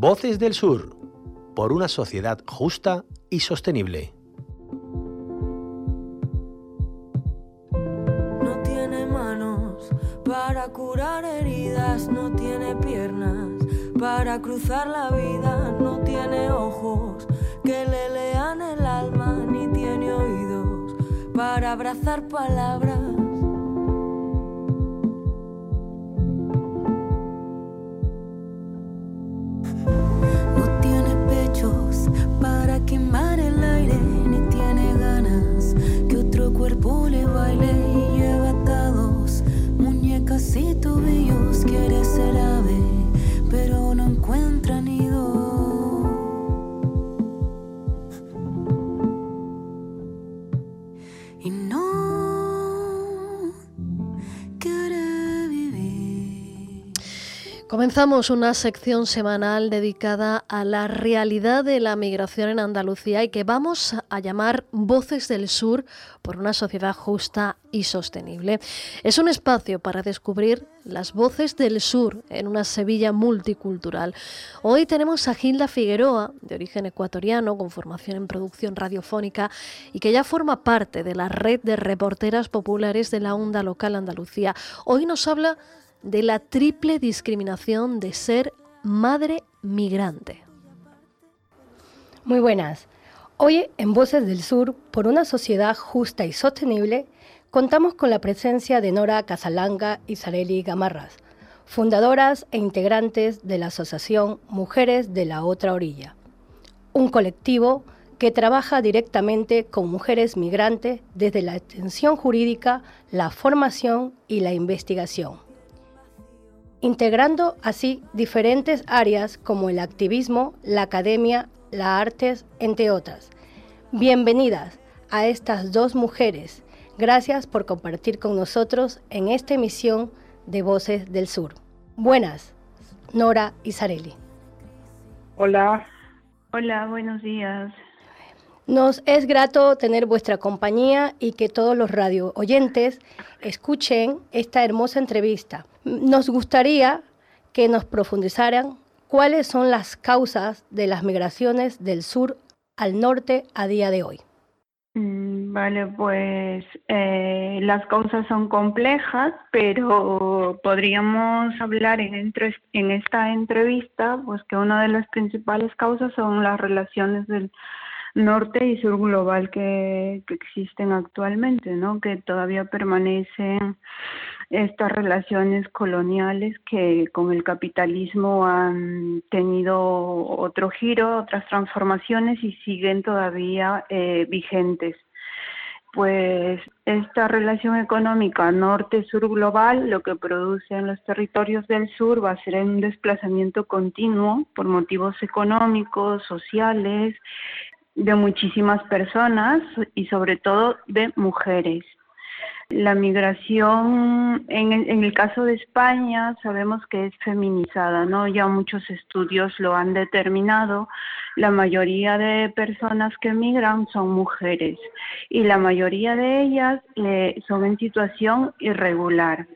Voces del Sur, por una sociedad justa y sostenible. No tiene manos para curar heridas, no tiene piernas para cruzar la vida, no tiene ojos que le lean el alma, ni tiene oídos para abrazar palabras. Y no Comenzamos una sección semanal dedicada a la realidad de la migración en Andalucía y que vamos a llamar Voces del Sur por una sociedad justa y sostenible. Es un espacio para descubrir las voces del sur en una Sevilla multicultural. Hoy tenemos a Gilda Figueroa, de origen ecuatoriano, con formación en producción radiofónica y que ya forma parte de la red de reporteras populares de la onda local Andalucía. Hoy nos habla de la triple discriminación de ser madre migrante. Muy buenas. Hoy en Voces del Sur, por una sociedad justa y sostenible, contamos con la presencia de Nora Casalanga y Sareli Gamarras, fundadoras e integrantes de la Asociación Mujeres de la Otra Orilla, un colectivo que trabaja directamente con mujeres migrantes desde la extensión jurídica, la formación y la investigación integrando así diferentes áreas como el activismo, la academia, las artes, entre otras. Bienvenidas a estas dos mujeres. Gracias por compartir con nosotros en esta emisión de Voces del Sur. Buenas, Nora y Sareli. Hola, Hola, buenos días. Nos es grato tener vuestra compañía y que todos los radio oyentes escuchen esta hermosa entrevista. Nos gustaría que nos profundizaran cuáles son las causas de las migraciones del sur al norte a día de hoy. Mm, Vale, pues eh, las causas son complejas, pero podríamos hablar en, en esta entrevista, pues que una de las principales causas son las relaciones del norte y sur global que, existen actualmente, ¿no? Que todavía permanecen estas relaciones coloniales que con el capitalismo han tenido otro giro, otras transformaciones y siguen todavía eh, vigentes. Pues esta relación económica norte-sur global lo que produce en los territorios del sur va a ser un desplazamiento continuo por motivos económicos, sociales, de muchísimas personas y sobre todo de mujeres. La migración, en el, en el caso de España, sabemos que es feminizada, ¿no? Ya muchos estudios lo han determinado. La mayoría de personas que migran son mujeres y la mayoría de ellas son en situación irregular.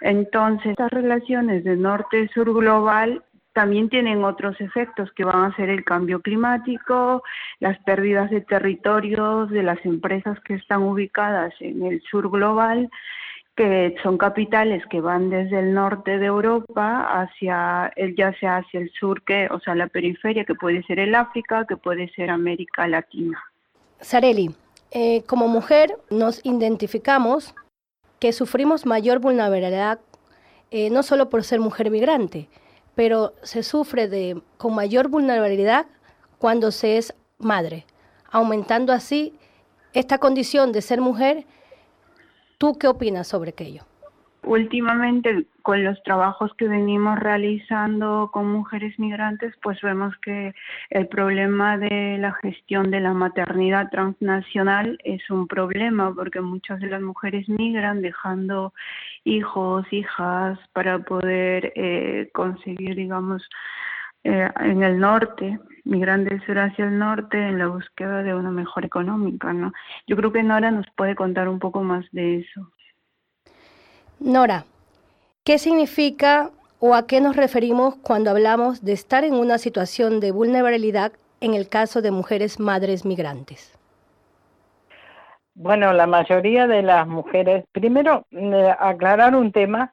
Entonces, estas relaciones de norte-sur global también tienen otros efectos que van a ser el cambio climático, las pérdidas de territorios de las empresas que están ubicadas en el sur global, que son capitales que van desde el norte de Europa hacia el ya sea hacia el sur que, o sea, la periferia que puede ser el África, que puede ser América Latina. Sareli, eh, como mujer nos identificamos que sufrimos mayor vulnerabilidad eh, no solo por ser mujer migrante, pero se sufre de, con mayor vulnerabilidad cuando se es madre, aumentando así esta condición de ser mujer. ¿Tú qué opinas sobre aquello? Últimamente, con los trabajos que venimos realizando con mujeres migrantes, pues vemos que el problema de la gestión de la maternidad transnacional es un problema porque muchas de las mujeres migran dejando hijos, hijas para poder eh, conseguir, digamos, eh, en el norte, migrantes hacia el norte en la búsqueda de una mejor económica, ¿no? Yo creo que Nora nos puede contar un poco más de eso. Nora, ¿qué significa o a qué nos referimos cuando hablamos de estar en una situación de vulnerabilidad en el caso de mujeres madres migrantes? Bueno, la mayoría de las mujeres, primero eh, aclarar un tema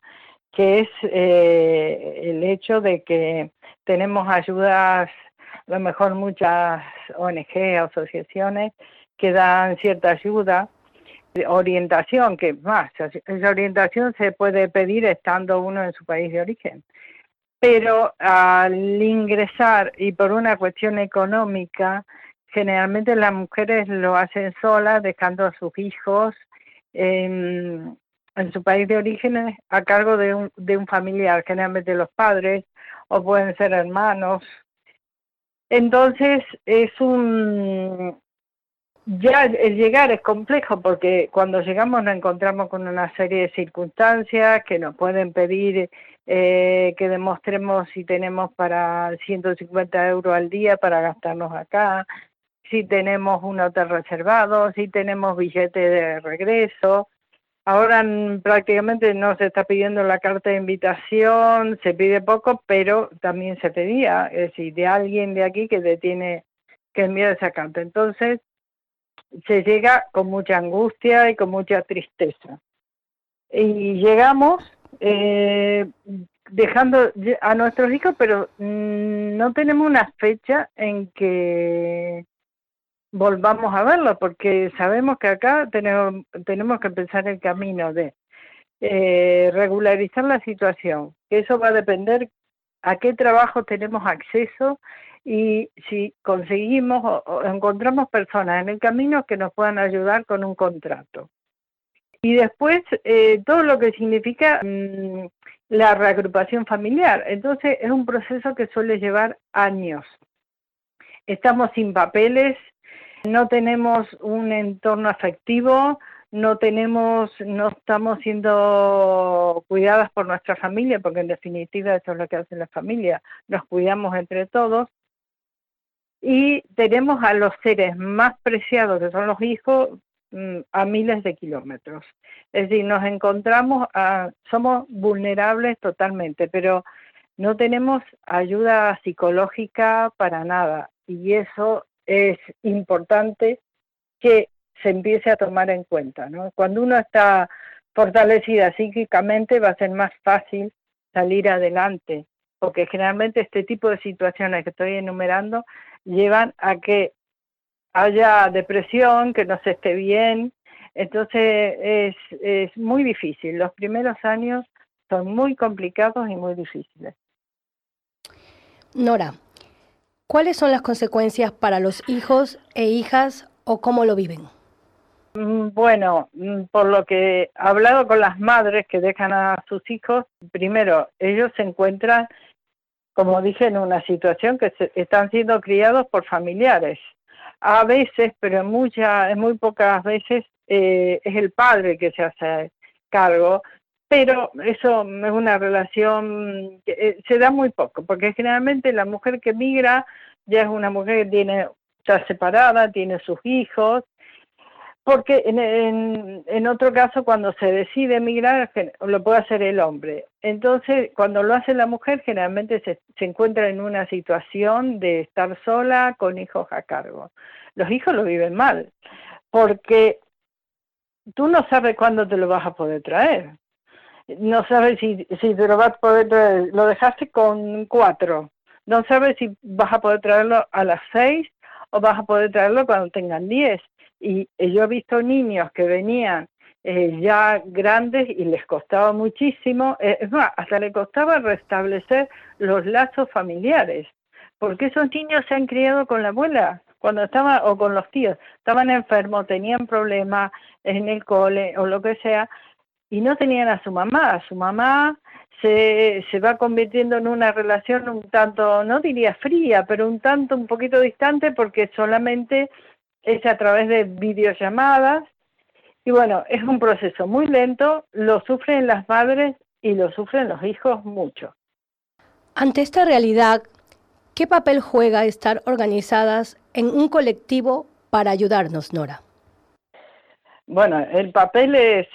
que es eh, el hecho de que tenemos ayudas, a lo mejor muchas ONG, asociaciones que dan cierta ayuda, orientación, que más, esa orientación se puede pedir estando uno en su país de origen. Pero al ingresar y por una cuestión económica, generalmente las mujeres lo hacen solas, dejando a sus hijos en, su país de origen a cargo de un, de un familiar, generalmente los padres o pueden ser hermanos. Entonces es un... Ya el llegar es complejo porque cuando llegamos nos encontramos con una serie de circunstancias que nos pueden pedir eh, que demostremos si tenemos para 150 euros al día para gastarnos acá, si tenemos un hotel reservado, si tenemos billete de regreso. Ahora prácticamente no se está pidiendo la carta de invitación, se pide poco, pero también se pedía, es decir, de alguien de aquí que te tiene que enviar esa carta. Entonces, se llega con mucha angustia y con mucha tristeza. Y llegamos eh, dejando a nuestros hijos, pero mm, no tenemos una fecha en que volvamos a verlo, porque sabemos que acá tenemos, tenemos que empezar el camino de eh, regularizar la situación, eso va a depender a qué trabajo tenemos acceso y si conseguimos o, encontramos personas en el camino que nos puedan ayudar con un contrato. Y después eh, todo lo que significa mm, la reagrupación familiar. Entonces es un proceso que suele llevar años. Estamos sin papeles, no tenemos un entorno afectivo, no tenemos, no estamos siendo cuidadas por nuestra familia, porque en definitiva eso es lo que hace la familia, nos cuidamos entre todos. Y tenemos a los seres más preciados, que son los hijos, mm, a miles de kilómetros. Es decir, nos encontramos, somos vulnerables totalmente, pero no tenemos ayuda psicológica para nada. Y eso es importante que se empiece a tomar en cuenta. ¿no? Cuando uno está fortalecida psíquicamente va a ser más fácil salir adelante, porque generalmente este tipo de situaciones que estoy enumerando llevan a que haya depresión, que no se esté bien. Entonces es, es muy difícil. Los primeros años son muy complicados y muy difíciles. Nora, ¿Cuáles son las consecuencias para los hijos e hijas o cómo lo viven? Mm, bueno, mm, por lo que he hablado con las madres que dejan a sus hijos, primero, ellos se encuentran, como dije, en una situación que están siendo criados por familiares. A veces, pero en, muchas, en muy pocas veces, eh, es el padre que se hace cargo pero eso es una relación que eh, se da muy poco, porque generalmente la mujer que migra ya es una mujer que tiene, está separada, tiene sus hijos, porque en, en, otro caso cuando se decide emigrar lo puede hacer el hombre. Entonces, cuando lo hace la mujer, generalmente se, se encuentra en una situación de estar sola con hijos a cargo. Los hijos lo viven mal, porque tú no sabes cuándo te lo vas a poder traer no sabes si, si te lo vas a poder traer, lo dejaste con cuatro, no sabes si vas a poder traerlo a las seis o vas a poder traerlo cuando tengan diez. Y yo he visto niños que venían eh, ya grandes y les costaba muchísimo, eh, hasta le costaba restablecer los lazos familiares, porque esos niños se han criado con la abuela cuando estaban, o con los tíos, estaban enfermos, tenían problemas en el cole o lo que sea, y no tenían a su mamá. Su mamá se, se va convirtiendo en una relación un tanto, no diría fría, pero un tanto un poquito distante porque solamente es a través de videollamadas. Y bueno, es un proceso muy lento, lo sufren las madres y lo sufren los hijos mucho. Ante esta realidad, ¿qué papel juega estar organizadas en un colectivo para ayudarnos, Nora? Bueno, el papel es,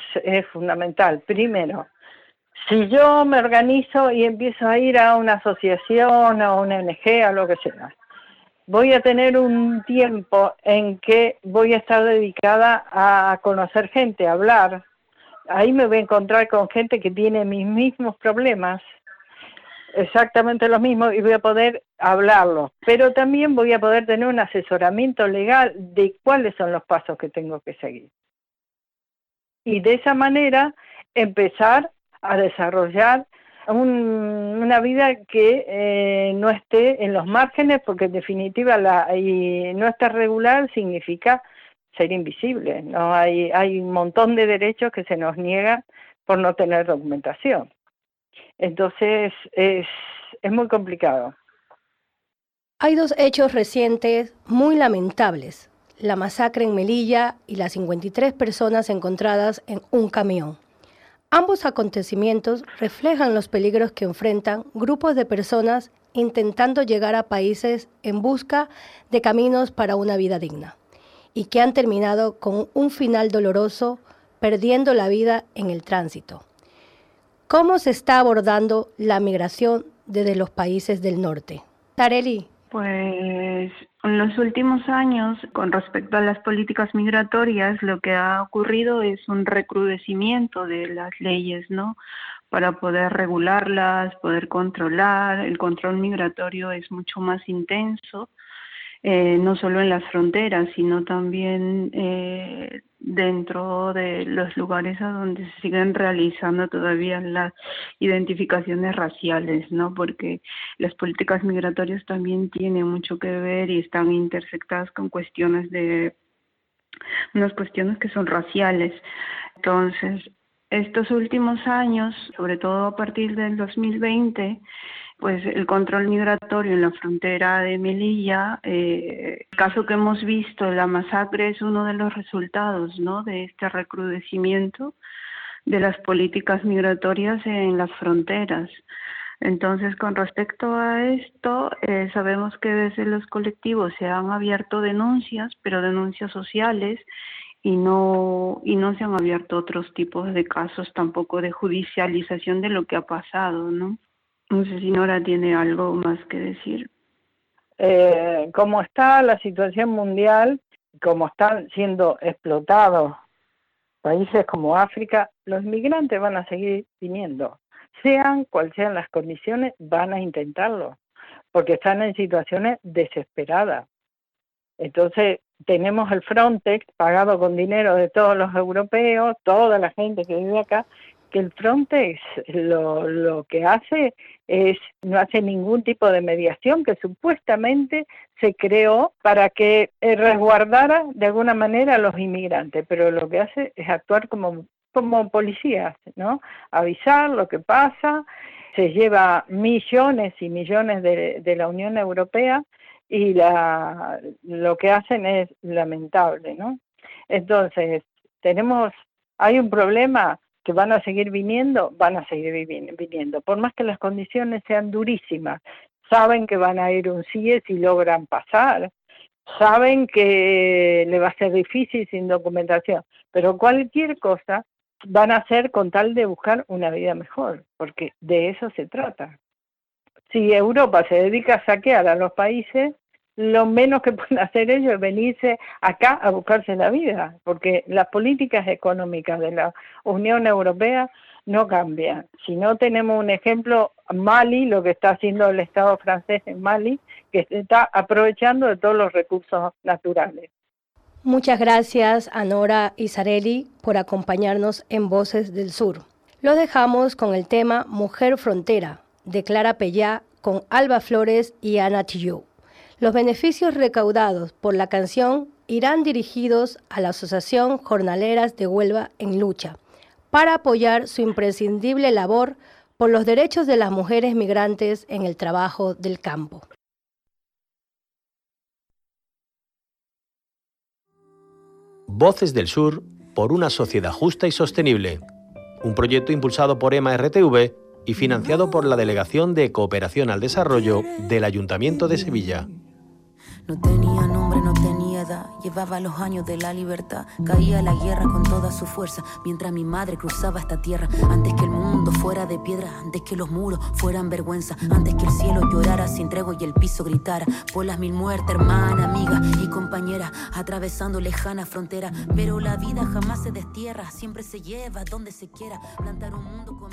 fundamental. Primero, si yo me organizo y empiezo a ir a una asociación, a una ONG, a lo que sea, voy a tener un tiempo en que voy a estar dedicada a conocer gente, a hablar. Ahí me voy a encontrar con gente que tiene mis mismos problemas, exactamente los mismos, y voy a poder hablarlo. Pero también voy a poder tener un asesoramiento legal de cuáles son los pasos que tengo que seguir. Y de esa manera empezar a desarrollar una vida que eh, no esté en los márgenes, porque en definitiva la, y no estar regular significa ser invisible. No hay, hay un montón de derechos que se nos niegan por no tener documentación. Entonces es, es muy complicado. Hay dos hechos recientes muy lamentables, la masacre en Melilla y las 53 personas encontradas en un camión. Ambos acontecimientos reflejan los peligros que enfrentan grupos de personas intentando llegar a países en busca de caminos para una vida digna y que han terminado con un final doloroso perdiendo la vida en el tránsito. ¿Cómo se está abordando la migración desde los países del norte? Tareli. Pues en los últimos años, con respecto a las políticas migratorias, lo que ha ocurrido es un recrudecimiento de las leyes, ¿no? Para poder regularlas, poder controlar. El control migratorio es mucho más intenso eh, no solo en las fronteras, sino también eh, dentro de los lugares a donde se siguen realizando todavía las identificaciones raciales, ¿no? Porque las políticas migratorias también tienen mucho que ver y están intersectadas con cuestiones de unas cuestiones que son raciales. Entonces, estos últimos años, sobre todo a partir del 2020, pues el control migratorio en la frontera de Melilla, eh, el caso que hemos visto, la masacre, es uno de los resultados ¿no? de este recrudecimiento de las políticas migratorias en las fronteras. Entonces, con respecto a esto, eh, sabemos que desde los colectivos se han abierto denuncias, pero denuncias sociales, y no, y no se han abierto otros tipos de casos tampoco de judicialización de lo que ha pasado, ¿no? No sé si Nora tiene algo más que decir. Eh, como está la situación mundial, como están siendo explotados países como África, los migrantes van a seguir viniendo. Sean cuales sean las condiciones, van a intentarlo, porque están en situaciones desesperadas. Entonces, tenemos el Frontex pagado con dinero de todos los europeos, toda la gente que vive acá, que el Frontex lo, lo que hace es no hace ningún tipo de mediación que supuestamente se creó para que eh, resguardara de alguna manera a los inmigrantes, pero lo que hace es actuar como como policías, ¿no? Avisar lo que pasa, se lleva millones y millones de, de la Unión Europea y la, lo que hacen es lamentable, ¿no? Entonces, tenemos, hay un problema, van a seguir viniendo, van a seguir viniendo, por más que las condiciones sean durísimas. Saben que van a ir un CIE si logran pasar, saben que le va a ser difícil sin documentación, pero cualquier cosa van a hacer con tal de buscar una vida mejor, porque de eso se trata. Si Europa se dedica a saquear a los países, lo menos que pueden hacer ellos es venirse acá a buscarse la vida, porque las políticas económicas de la Unión Europea no cambian. Si no tenemos un ejemplo, Mali, lo que está haciendo el Estado francés en Mali, que está aprovechando de todos los recursos naturales. Muchas gracias a Nora Isarelli por acompañarnos en Voces del Sur. Lo dejamos con el tema Mujer Frontera de Clara Pellá con Alba Flores y Ana Tillou. Los beneficios recaudados por la canción irán dirigidos a la Asociación Jornaleras de Huelva en Lucha para apoyar su imprescindible labor por los derechos de las mujeres migrantes en el trabajo del campo. Voces del Sur por una sociedad justa y sostenible. Un proyecto impulsado por EMA RTV y financiado por la Delegación de Cooperación al Desarrollo del Ayuntamiento de Sevilla. No tenía nombre, no tenía edad. llevaba los años de la libertad. Caía la guerra con toda su fuerza, mientras mi madre cruzaba esta tierra. Antes que el mundo fuera de piedra, antes que los muros fueran vergüenza, antes que el cielo llorara sin tregua y el piso gritara. Por las mil muertes, hermana, amiga y compañera, atravesando lejana frontera. Pero la vida jamás se destierra, siempre se lleva donde se quiera. Plantar un mundo con